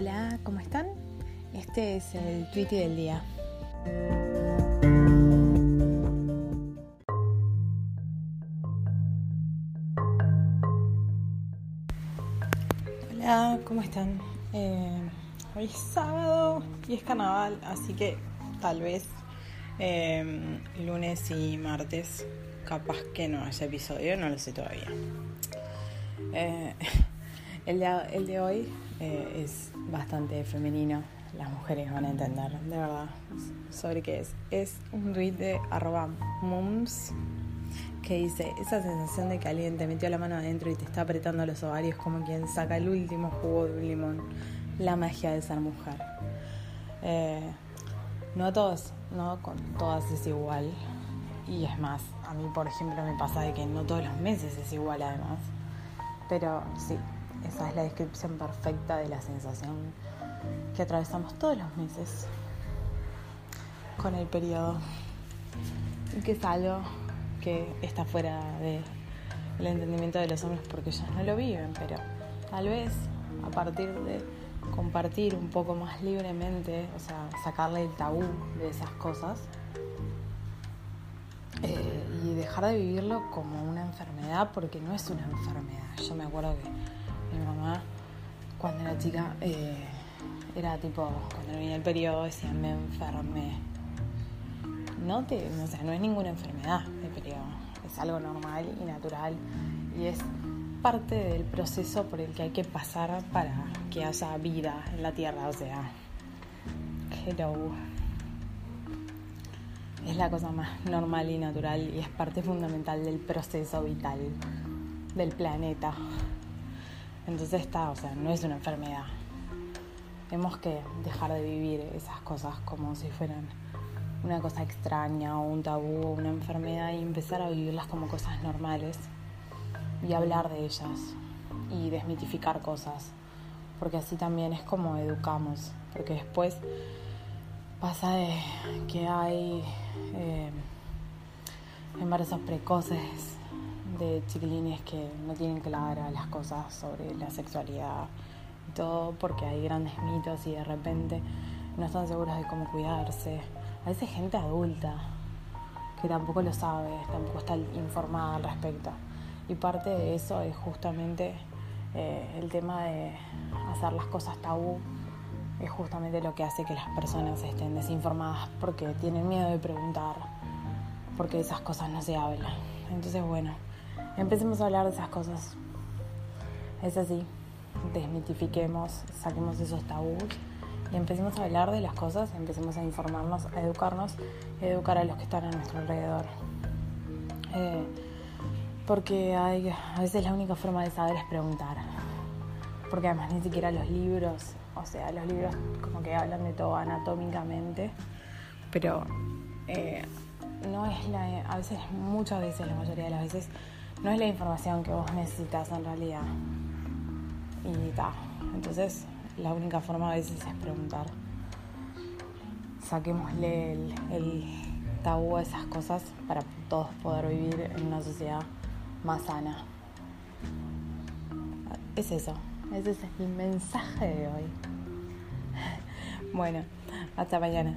Hola, ¿cómo están? Este es el tweet del día. Hola, ¿cómo están? Eh, hoy es sábado y es carnaval, así que tal vez eh, lunes y martes capaz que no haya episodio, no lo sé todavía. Eh, el, de, el de hoy eh, es bastante femenino, las mujeres van a entender, de verdad, sobre qué es. Es un tweet de arroba mums que dice, esa sensación de que alguien te metió la mano adentro y te está apretando los ovarios como quien saca el último jugo de un limón, la magia de ser mujer. Eh, no a todos, no con todas es igual. Y es más, a mí por ejemplo me pasa de que no todos los meses es igual además. Pero sí, esa es la descripción perfecta de la sensación que atravesamos todos los meses con el periodo. Y que es algo que está fuera del entendimiento de los hombres porque ellos no lo viven, pero tal vez a partir de compartir un poco más libremente, o sea, sacarle el tabú de esas cosas eh, y dejar de vivirlo como una enfermedad porque no es una enfermedad. Yo me acuerdo que mi mamá, cuando era chica, eh, era tipo, cuando venía el periodo, decía, me enfermé. No, te, o sea, no es ninguna enfermedad el periodo, es algo normal y natural y es parte del proceso por el que hay que pasar para que haya vida en la tierra, o sea, hello. Es la cosa más normal y natural y es parte fundamental del proceso vital del planeta. Entonces está, o sea, no es una enfermedad. Tenemos que dejar de vivir esas cosas como si fueran una cosa extraña o un tabú o una enfermedad y empezar a vivirlas como cosas normales y hablar de ellas y desmitificar cosas, porque así también es como educamos, porque después pasa de que hay eh, embarazos precoces de chiquilines que no tienen claras las cosas sobre la sexualidad y todo porque hay grandes mitos y de repente no están seguros de cómo cuidarse. A veces gente adulta que tampoco lo sabe, tampoco está informada al respecto. Y parte de eso es justamente eh, el tema de hacer las cosas tabú, es justamente lo que hace que las personas estén desinformadas porque tienen miedo de preguntar, porque esas cosas no se hablan. Entonces, bueno, empecemos a hablar de esas cosas. Es así, desmitifiquemos, saquemos esos tabús y empecemos a hablar de las cosas, empecemos a informarnos, a educarnos a educar a los que están a nuestro alrededor. Eh, porque hay, a veces la única forma de saber es preguntar. Porque además ni siquiera los libros, o sea, los libros como que hablan de todo anatómicamente, pero eh, no es la, a veces, muchas veces, la mayoría de las veces, no es la información que vos necesitas en realidad. Y ta, entonces la única forma a veces es preguntar. Saquémosle el, el tabú a esas cosas para todos poder vivir en una sociedad más sana. Es eso, ese es el mensaje de hoy. Bueno, hasta mañana.